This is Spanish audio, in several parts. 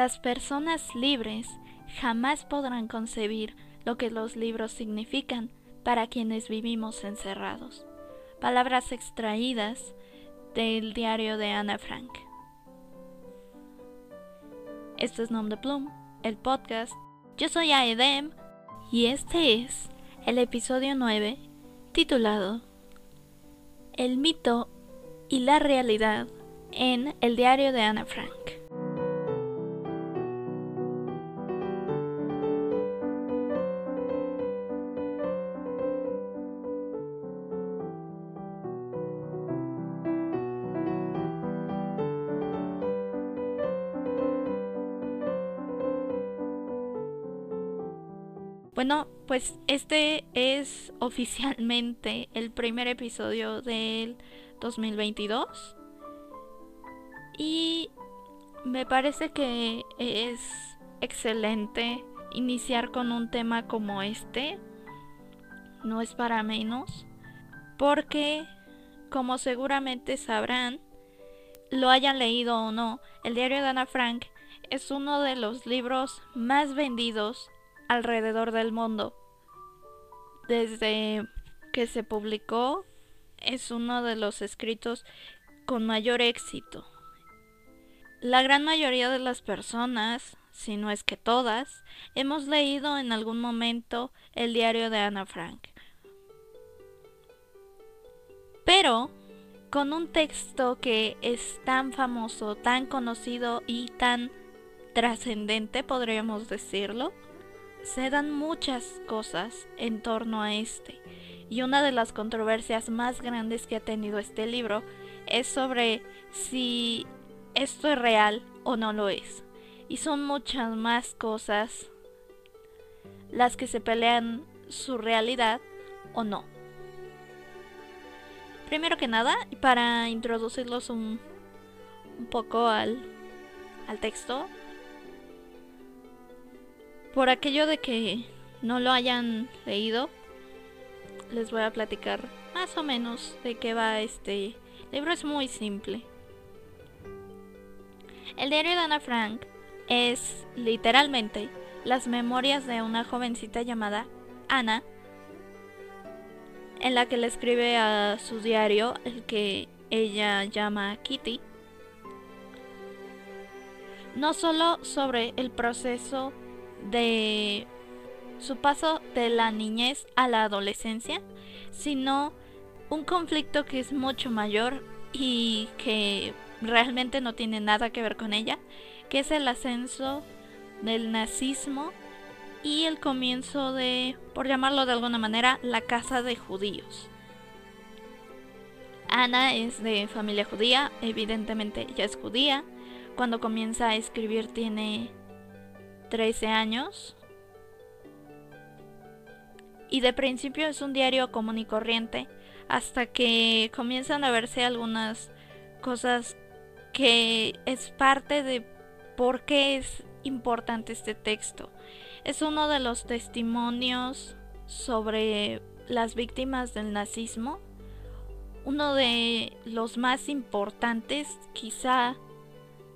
Las personas libres jamás podrán concebir lo que los libros significan para quienes vivimos encerrados. Palabras extraídas del diario de Ana Frank. Esto es Nom de Plum, el podcast. Yo soy Aedem y este es el episodio 9 titulado El mito y la realidad en el diario de Ana Frank. Bueno, pues este es oficialmente el primer episodio del 2022. Y me parece que es excelente iniciar con un tema como este. No es para menos. Porque, como seguramente sabrán, lo hayan leído o no, el diario de Ana Frank es uno de los libros más vendidos alrededor del mundo. Desde que se publicó, es uno de los escritos con mayor éxito. La gran mayoría de las personas, si no es que todas, hemos leído en algún momento el diario de Ana Frank. Pero, con un texto que es tan famoso, tan conocido y tan trascendente, podríamos decirlo, se dan muchas cosas en torno a este. Y una de las controversias más grandes que ha tenido este libro es sobre si esto es real o no lo es. Y son muchas más cosas las que se pelean su realidad o no. Primero que nada, para introducirlos un, poco al, al texto, por aquello de que no lo hayan leído, les voy a platicar más o menos de qué va este libro. Es muy simple. El diario de Ana Frank es literalmente las memorias de una jovencita llamada Ana, en la que le escribe a su diario, el que ella llama Kitty, no solo sobre el proceso de su paso de la niñez a la adolescencia, sino un conflicto que es mucho mayor y que realmente no tiene nada que ver con ella, que es el ascenso del nazismo y el comienzo de, por llamarlo de alguna manera, la casa de judíos. Ana es de familia judía, evidentemente ella es judía. Cuando comienza a escribir tiene 13 años. Y de principio es un diario común y corriente, hasta que comienzan a verse algunas cosas que es parte de por qué es importante este texto. Es uno de los testimonios sobre las víctimas del nazismo, uno de los más importantes, quizá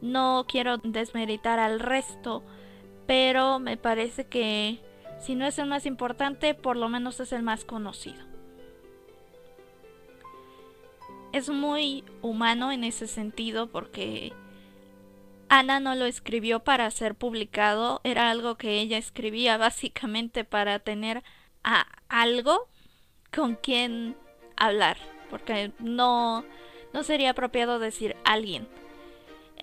no quiero desmeritar al resto, pero me parece que si no es el más importante, por lo menos es el más conocido. Es muy humano en ese sentido porque Ana no lo escribió para ser publicado, era algo que ella escribía básicamente para tener a algo con quien hablar, porque no, no sería apropiado decir alguien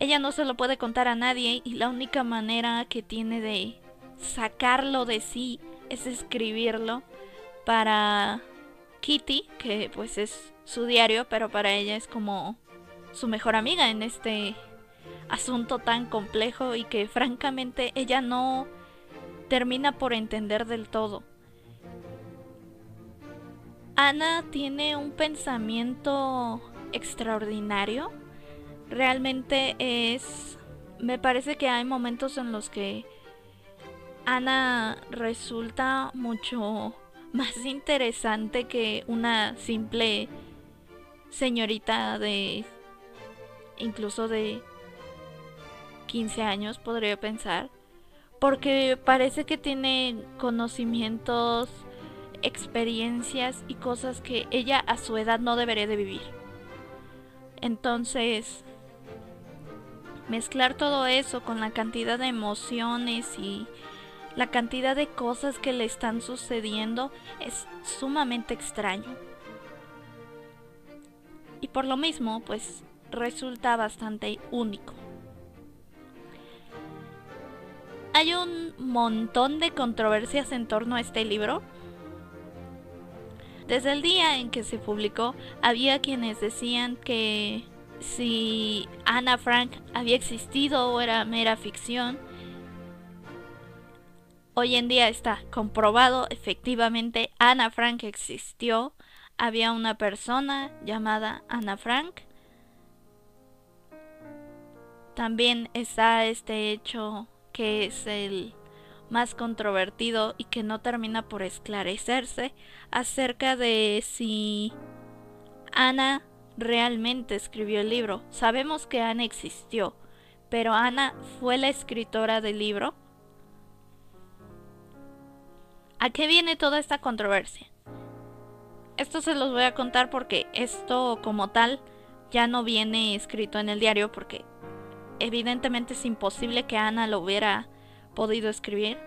ella no se lo puede contar a nadie y la única manera que tiene de sacarlo de sí es escribirlo para Kitty, que pues es su diario, pero para ella es como su mejor amiga en este asunto tan complejo y que francamente ella no termina por entender del todo. Ana tiene un pensamiento extraordinario realmente es... Me parece que hay momentos en los que Ana resulta mucho más interesante que una simple señorita de... incluso de 15 años, podría pensar, porque parece que tiene conocimientos, experiencias y cosas que ella a su edad no debería de vivir. Entonces, mezclar todo eso con la cantidad de emociones y la cantidad de cosas que le están sucediendo es sumamente extraño. Y por lo mismo, pues resulta bastante único. Hay un montón de controversias en torno a este libro. Desde el día en que se publicó, había quienes decían que si Ana Frank había existido o era mera ficción. Hoy en día está comprobado, efectivamente, Ana Frank existió. Había una persona llamada Ana Frank. También está este hecho que es el más controvertido y que no termina por esclarecerse acerca de si Ana realmente escribió el libro. Sabemos que Ana existió, pero Ana fue la escritora del libro. ¿A qué viene toda esta controversia? Esto se los voy a contar porque esto como tal ya no viene escrito en el diario porque evidentemente es imposible que Ana lo hubiera podido escribir.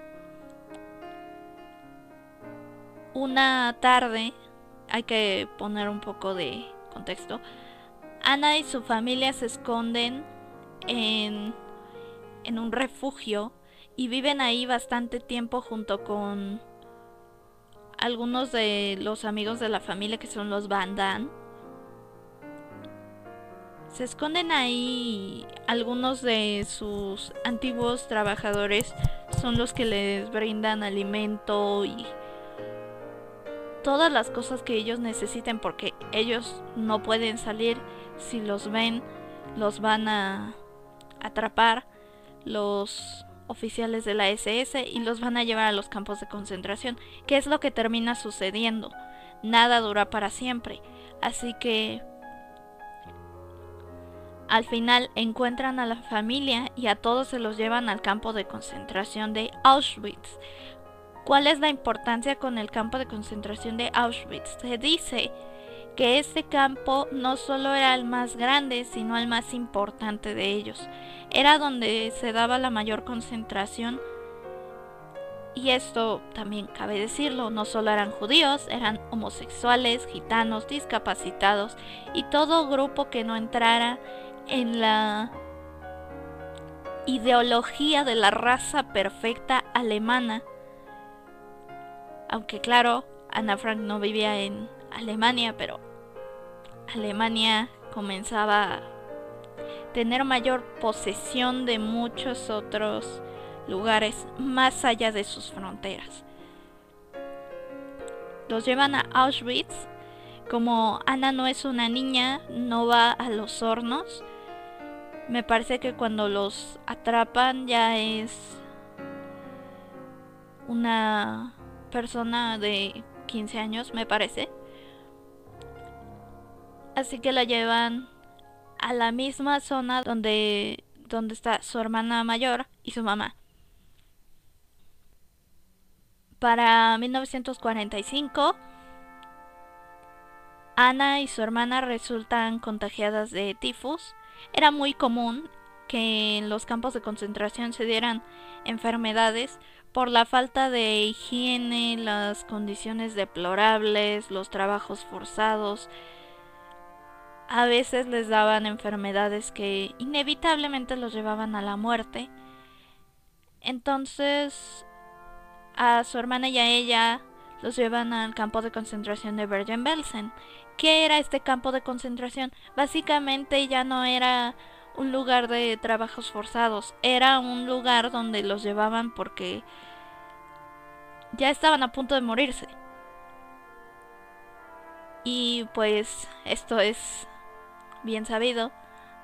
Una tarde, hay que poner un poco de contexto, Ana y su familia se esconden en, en un refugio y viven ahí bastante tiempo junto con algunos de los amigos de la familia que son los Bandan. Se esconden ahí algunos de sus antiguos trabajadores son los que les brindan alimento y todas las cosas que ellos necesiten porque ellos no pueden salir si los ven los van a atrapar los oficiales de la SS y los van a llevar a los campos de concentración, que es lo que termina sucediendo. Nada dura para siempre, así que al final encuentran a la familia y a todos se los llevan al campo de concentración de Auschwitz, ¿Cuál es la importancia con el campo de concentración de Auschwitz? Se dice que este campo no solo era el más grande, sino el más importante de ellos. Era donde se daba la mayor concentración. Y esto también cabe decirlo, no solo eran judíos, eran homosexuales, gitanos, discapacitados y todo grupo que no entrara en la ideología de la raza perfecta alemana aunque claro, Ana Frank no vivía en Alemania, pero Alemania comenzaba a tener mayor posesión de muchos otros lugares más allá de sus fronteras. Los llevan a Auschwitz. Como Ana no es una niña, no va a los hornos. Me parece que cuando los atrapan ya es una persona de 15 años, me parece. Así que la llevan a la misma zona donde, donde está su hermana mayor y su mamá. Para 1945, Ana y su hermana resultan contagiadas de tifus. Era muy común que en los campos de concentración se dieran enfermedades por la falta de higiene, las condiciones deplorables, los trabajos forzados. A veces les daban enfermedades que inevitablemente los llevaban a la muerte. Entonces a su hermana y a ella los llevan al campo de concentración de Bergen-Belsen. ¿Qué era este campo de concentración? Básicamente ya no era un lugar de trabajos forzados, era un lugar donde los llevaban porque ya estaban a punto de morirse. Y pues esto es bien sabido.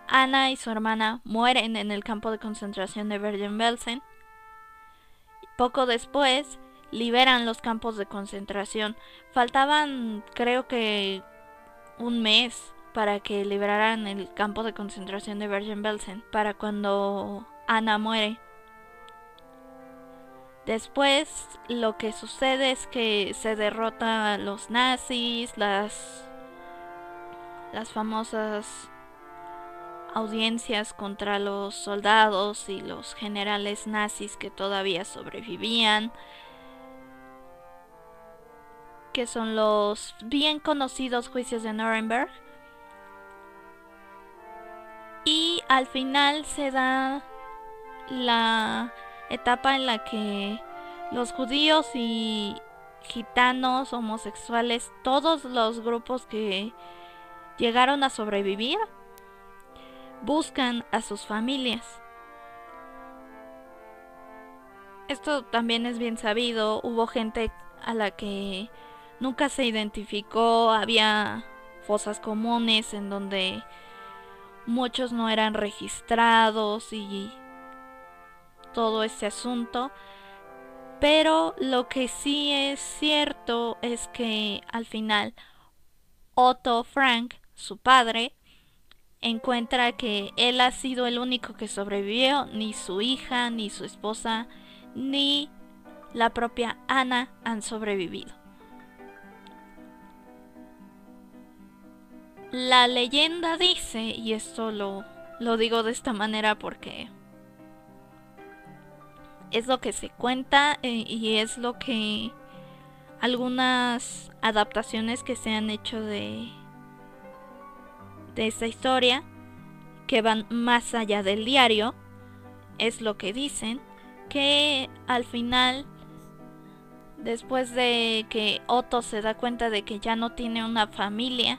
Ana y su hermana mueren en el campo de concentración de Bergen-Belsen. Poco después liberan los campos de concentración. Faltaban creo que un mes para que liberaran el campo de concentración de Bergen-Belsen, para cuando Ana muere. Después lo que sucede es que se derrota a los nazis, las las famosas audiencias contra los soldados y los generales nazis que todavía sobrevivían, que son los bien conocidos juicios de Nuremberg. Al final se da la etapa en la que los judíos y gitanos, homosexuales, todos los grupos que llegaron a sobrevivir, buscan a sus familias. Esto también es bien sabido, hubo gente a la que nunca se identificó, había fosas comunes en donde muchos no eran registrados y todo ese asunto. Pero lo que sí es cierto es que al final Otto Frank, su padre, encuentra que él ha sido el único que sobrevivió, ni su hija, ni su esposa, ni la propia Ana han sobrevivido. La leyenda dice, y esto lo, lo digo de esta manera porque es lo que se cuenta eh, y es lo que algunas adaptaciones que se han hecho de de esta historia que van más allá del diario es lo que dicen que al final después de que Otto se da cuenta de que ya no tiene una familia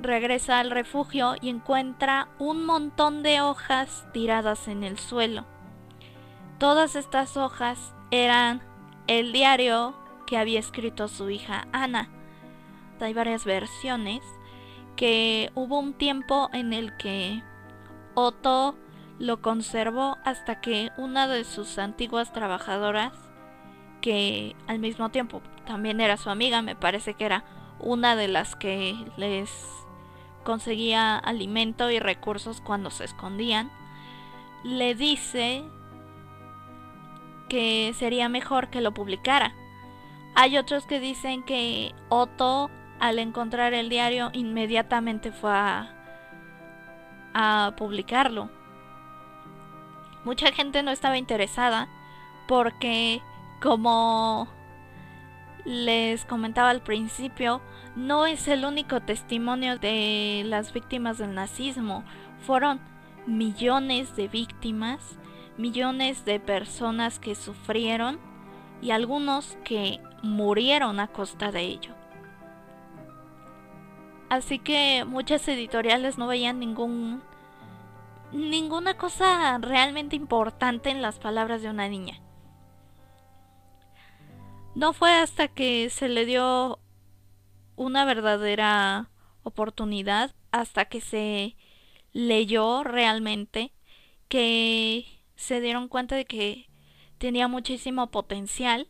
regresa al refugio y encuentra un montón de hojas tiradas en el suelo Todas estas hojas eran el diario que había escrito su hija Ana. Hay varias versiones que hubo un tiempo en el que Otto lo conservó hasta que una de sus antiguas trabajadoras, que al mismo tiempo también era su amiga, me parece que era una de las que les conseguía alimento y recursos cuando se escondían, le dice que sería mejor que lo publicara. Hay otros que dicen que Otto al encontrar el diario inmediatamente fue a, publicarlo. Mucha gente no estaba interesada porque como les comentaba al principio, no es el único testimonio de las víctimas del nazismo. Fueron millones de víctimas millones de personas que sufrieron y algunos que murieron a costa de ello. Así que muchas editoriales no veían ningún ninguna cosa realmente importante en las palabras de una niña. No fue hasta que se le dio una verdadera oportunidad, hasta que se leyó realmente, que se dieron cuenta de que tenía muchísimo potencial.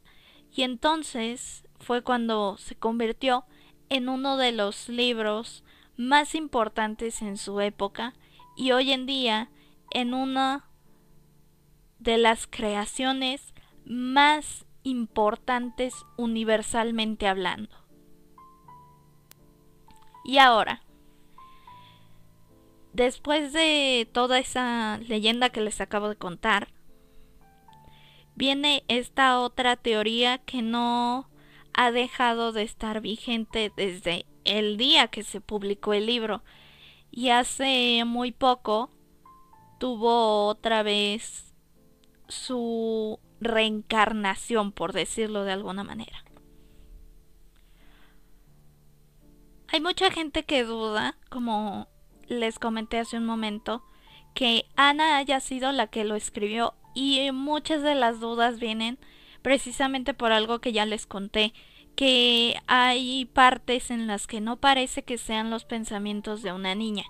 Y entonces fue cuando se convirtió en uno de los libros más importantes en su época y hoy en día en una de las creaciones más importantes universalmente hablando. Y ahora, Después de toda esa leyenda que les acabo de contar, viene esta otra teoría que no ha dejado de estar vigente desde el día que se publicó el libro. Y hace muy poco tuvo otra vez su reencarnación, por decirlo de alguna manera. Hay mucha gente que duda, como les comenté hace un momento que Ana haya sido la que lo escribió y muchas de las dudas vienen precisamente por algo que ya les conté, que hay partes en las que no parece que sean los pensamientos de una niña,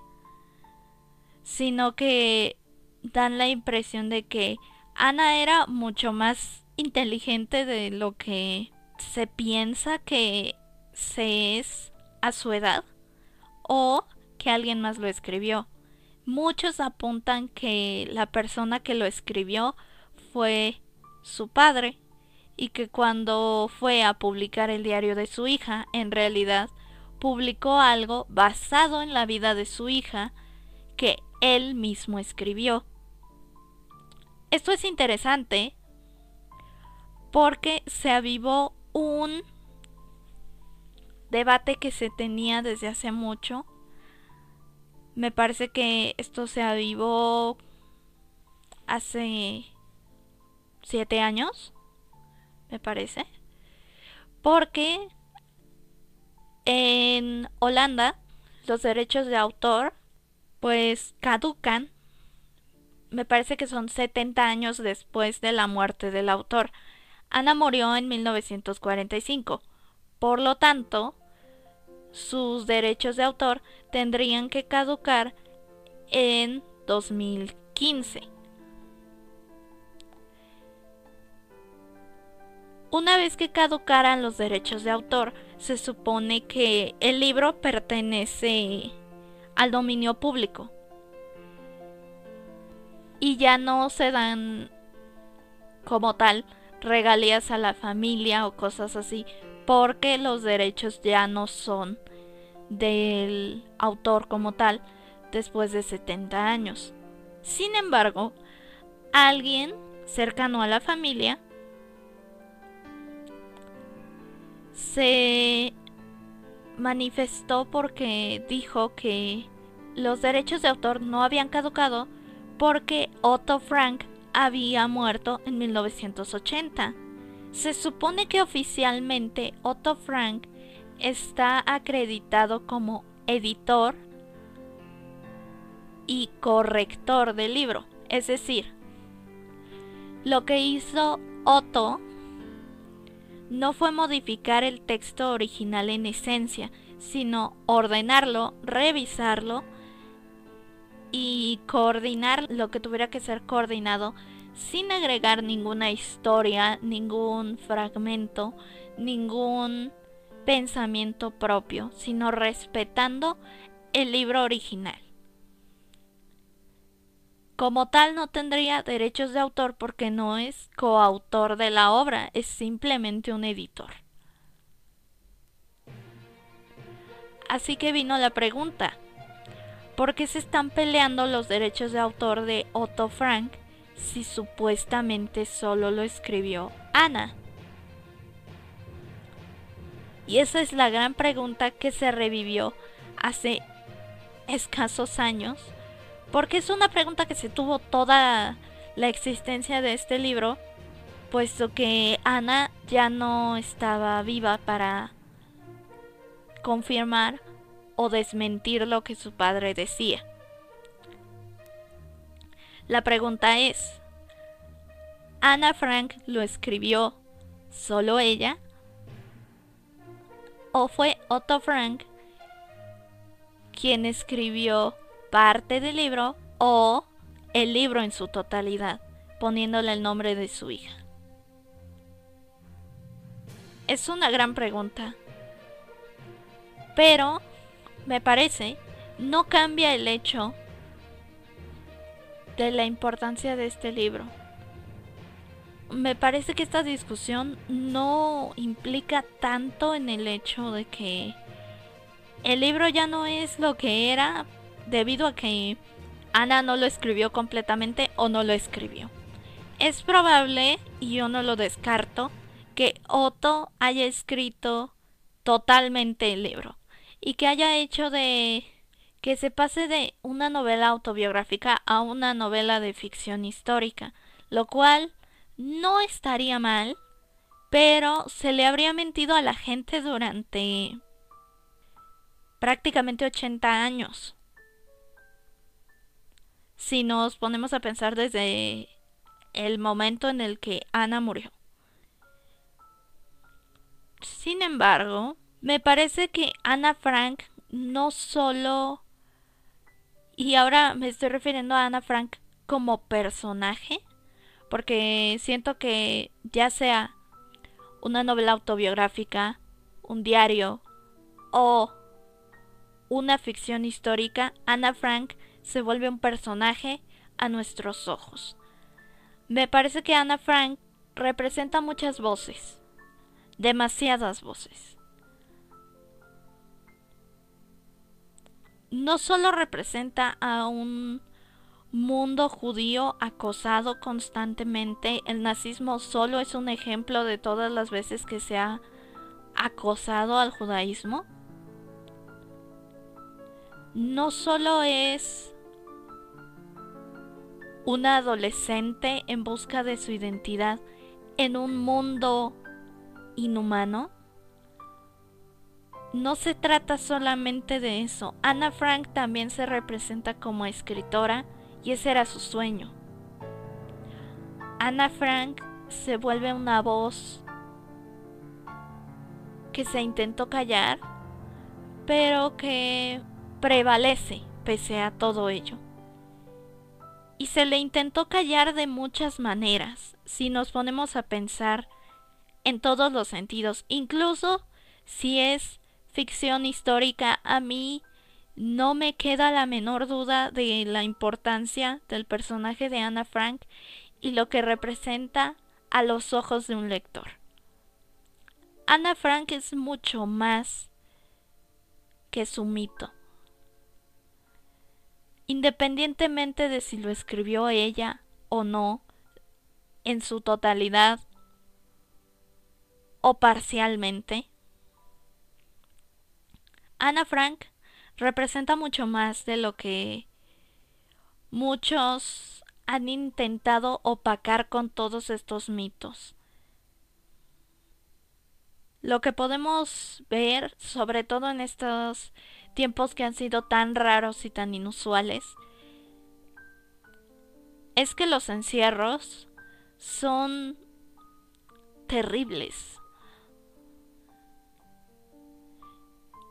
sino que dan la impresión de que Ana era mucho más inteligente de lo que se piensa que se es a su edad o que alguien más lo escribió. muchos apuntan que la persona que lo escribió fue su padre y que cuando fue a publicar el diario de su hija, en realidad publicó algo basado en la vida de su hija que él mismo escribió. Esto es interesante porque se avivó un debate que se tenía desde hace mucho. Me parece que esto se avivó hace siete años, me parece. Porque en Holanda los derechos de autor pues caducan. Me parece que son 70 años después de la muerte del autor. Ana murió en 1945. Por lo tanto, sus derechos de autor tendrían que caducar en 2015. Una vez que caducaran los derechos de autor, se supone que el libro pertenece al dominio público. Y ya no se dan como tal regalías a la familia o cosas así, porque los derechos ya no son del autor como tal después de 70 años. Sin embargo, alguien cercano a la familia se manifestó porque dijo que los derechos de autor no habían caducado porque Otto Frank había muerto en 1980. Se supone que oficialmente Otto Frank está acreditado como editor y corrector del libro. Es decir, lo que hizo Otto no fue modificar el texto original en esencia, sino ordenarlo, revisarlo y coordinar lo que tuviera que ser coordinado sin agregar ninguna historia, ningún fragmento, ningún pensamiento propio, sino respetando el libro original. Como tal no tendría derechos de autor porque no es coautor de la obra, es simplemente un editor. Así que vino la pregunta, ¿por qué se están peleando los derechos de autor de Otto Frank si supuestamente solo lo escribió Ana? Y esa es la gran pregunta que se revivió hace escasos años porque es una pregunta que se tuvo toda la existencia de este libro, puesto que Ana ya no estaba viva para confirmar o desmentir lo que su padre decía. La pregunta es, ¿Ana Frank lo escribió solo ella? ¿O fue Otto Frank quien escribió parte del libro o el libro en su totalidad, poniéndole el nombre de su hija? Es una gran pregunta. Pero, me parece, no cambia el hecho de la importancia de este libro. Me parece que esta discusión no implica tanto en el hecho de que el libro ya no es lo que era debido a que Ana no lo escribió completamente o no lo escribió. Es probable, y yo no lo descarto, que Otto haya escrito totalmente el libro y que haya hecho de que se pase de una novela autobiográfica a una novela de ficción histórica, lo cual no estaría mal, pero se le habría mentido a la gente durante prácticamente 80 años si nos ponemos a pensar desde el momento en el que Ana murió. Sin embargo, me parece que Ana Frank no solo... Y ahora me estoy refiriendo a Ana Frank como personaje, porque siento que ya sea una novela autobiográfica, un diario o una ficción histórica, Ana Frank se vuelve un personaje a nuestros ojos. Me parece que Ana Frank representa muchas voces, demasiadas voces. No solo representa a un mundo judío acosado constantemente, el nazismo solo es un ejemplo de todas las veces que se ha acosado al judaísmo. No solo es una adolescente en busca de su identidad en un mundo inhumano. No se trata solamente de eso. Anna Frank también se representa como escritora y ese era su sueño. Anna Frank se vuelve una voz que se intentó callar, pero que prevalece pese a todo ello. Y se le intentó callar de muchas maneras, si nos ponemos a pensar en todos los sentidos, incluso si es ficción histórica, a mí no me queda la menor duda de la importancia del personaje de Anna Frank y lo que representa a los ojos de un lector. Anna Frank es mucho más que su mito. Independientemente de si lo escribió ella o no, en su totalidad o parcialmente, Anna Frank representa mucho más de lo que muchos han intentado opacar con todos estos mitos. Lo que podemos ver, sobre todo en estos tiempos que han sido tan raros y tan inusuales, es que los encierros son terribles.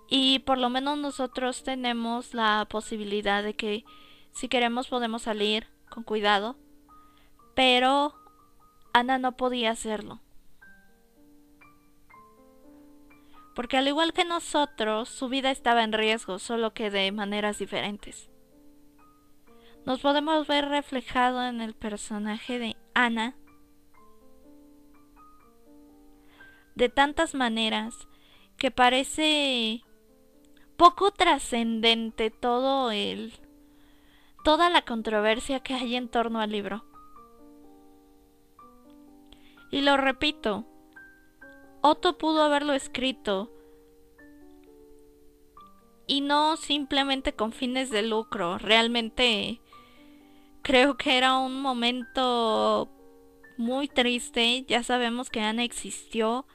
Y por lo menos nosotros tenemos la posibilidad de que si queremos podemos salir con cuidado. Pero Ana no podía hacerlo. Porque al igual que nosotros, su vida estaba en riesgo, solo que de maneras diferentes. Nos podemos ver reflejado en el personaje de Ana de tantas maneras que parece poco trascendente todo el toda la controversia que hay en torno al libro. Y lo repito, Otto pudo haberlo escrito y no simplemente con fines de lucro, realmente creo que era un momento muy triste, ya sabemos que Ana existió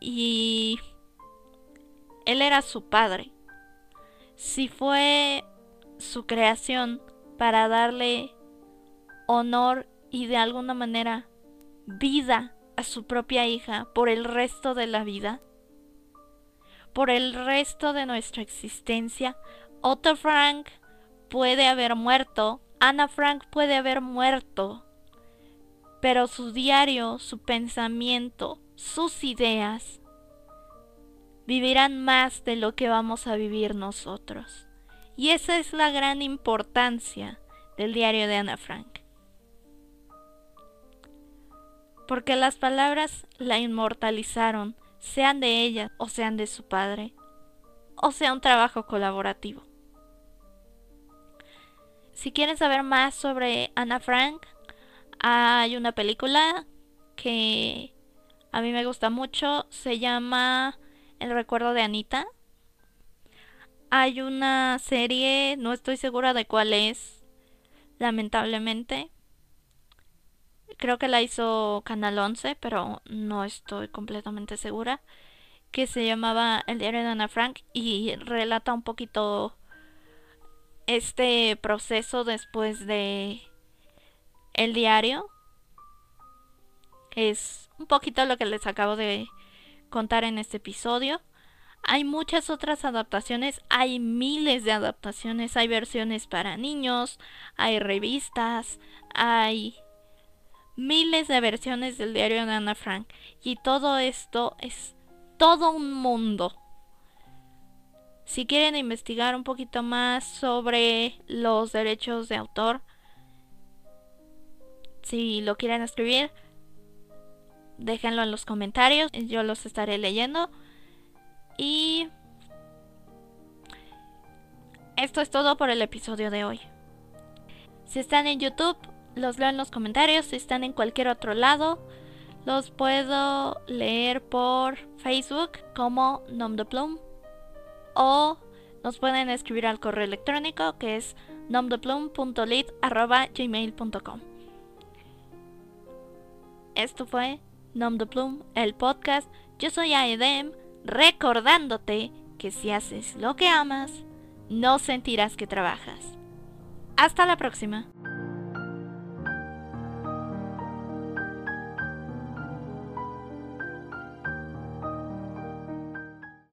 y él era su padre si fue su creación para darle honor y de alguna manera vida a su propia hija por el resto de la vida, por el resto de nuestra existencia, Otto Frank puede haber muerto, Ana Frank puede haber muerto, pero su diario, su pensamiento, sus ideas vivirán más de lo que vamos a vivir nosotros. Y esa es la gran importancia del diario de Ana Frank. Porque las palabras la inmortalizaron, sean de ella o sean de su padre, o sea un trabajo colaborativo. Si quieren saber más sobre Ana Frank, hay una película que a mí me gusta mucho, se llama el recuerdo de Anita. Hay una serie, no estoy segura de cuál es, lamentablemente. Creo que la hizo Canal 11, pero no estoy completamente segura. Que se llamaba El diario de Ana Frank y relata un poquito este proceso después de el diario. Es un poquito lo que les acabo de contar en este episodio. Hay muchas otras adaptaciones, hay miles de adaptaciones, hay versiones para niños, hay revistas, hay miles de versiones del diario de Ana Frank. Y todo esto es todo un mundo. Si quieren investigar un poquito más sobre los derechos de autor, si lo quieren escribir, déjenlo en los comentarios, yo los estaré leyendo. Y esto es todo por el episodio de hoy. Si están en YouTube, los leo en los comentarios. Si están en cualquier otro lado, los puedo leer por Facebook como Nom de Plum. O nos pueden escribir al correo electrónico que es nomdeplum.lit.gmail.com Esto fue Nom de Plum, el podcast. Yo soy Aedem, recordándote que si haces lo que amas, no sentirás que trabajas. Hasta la próxima.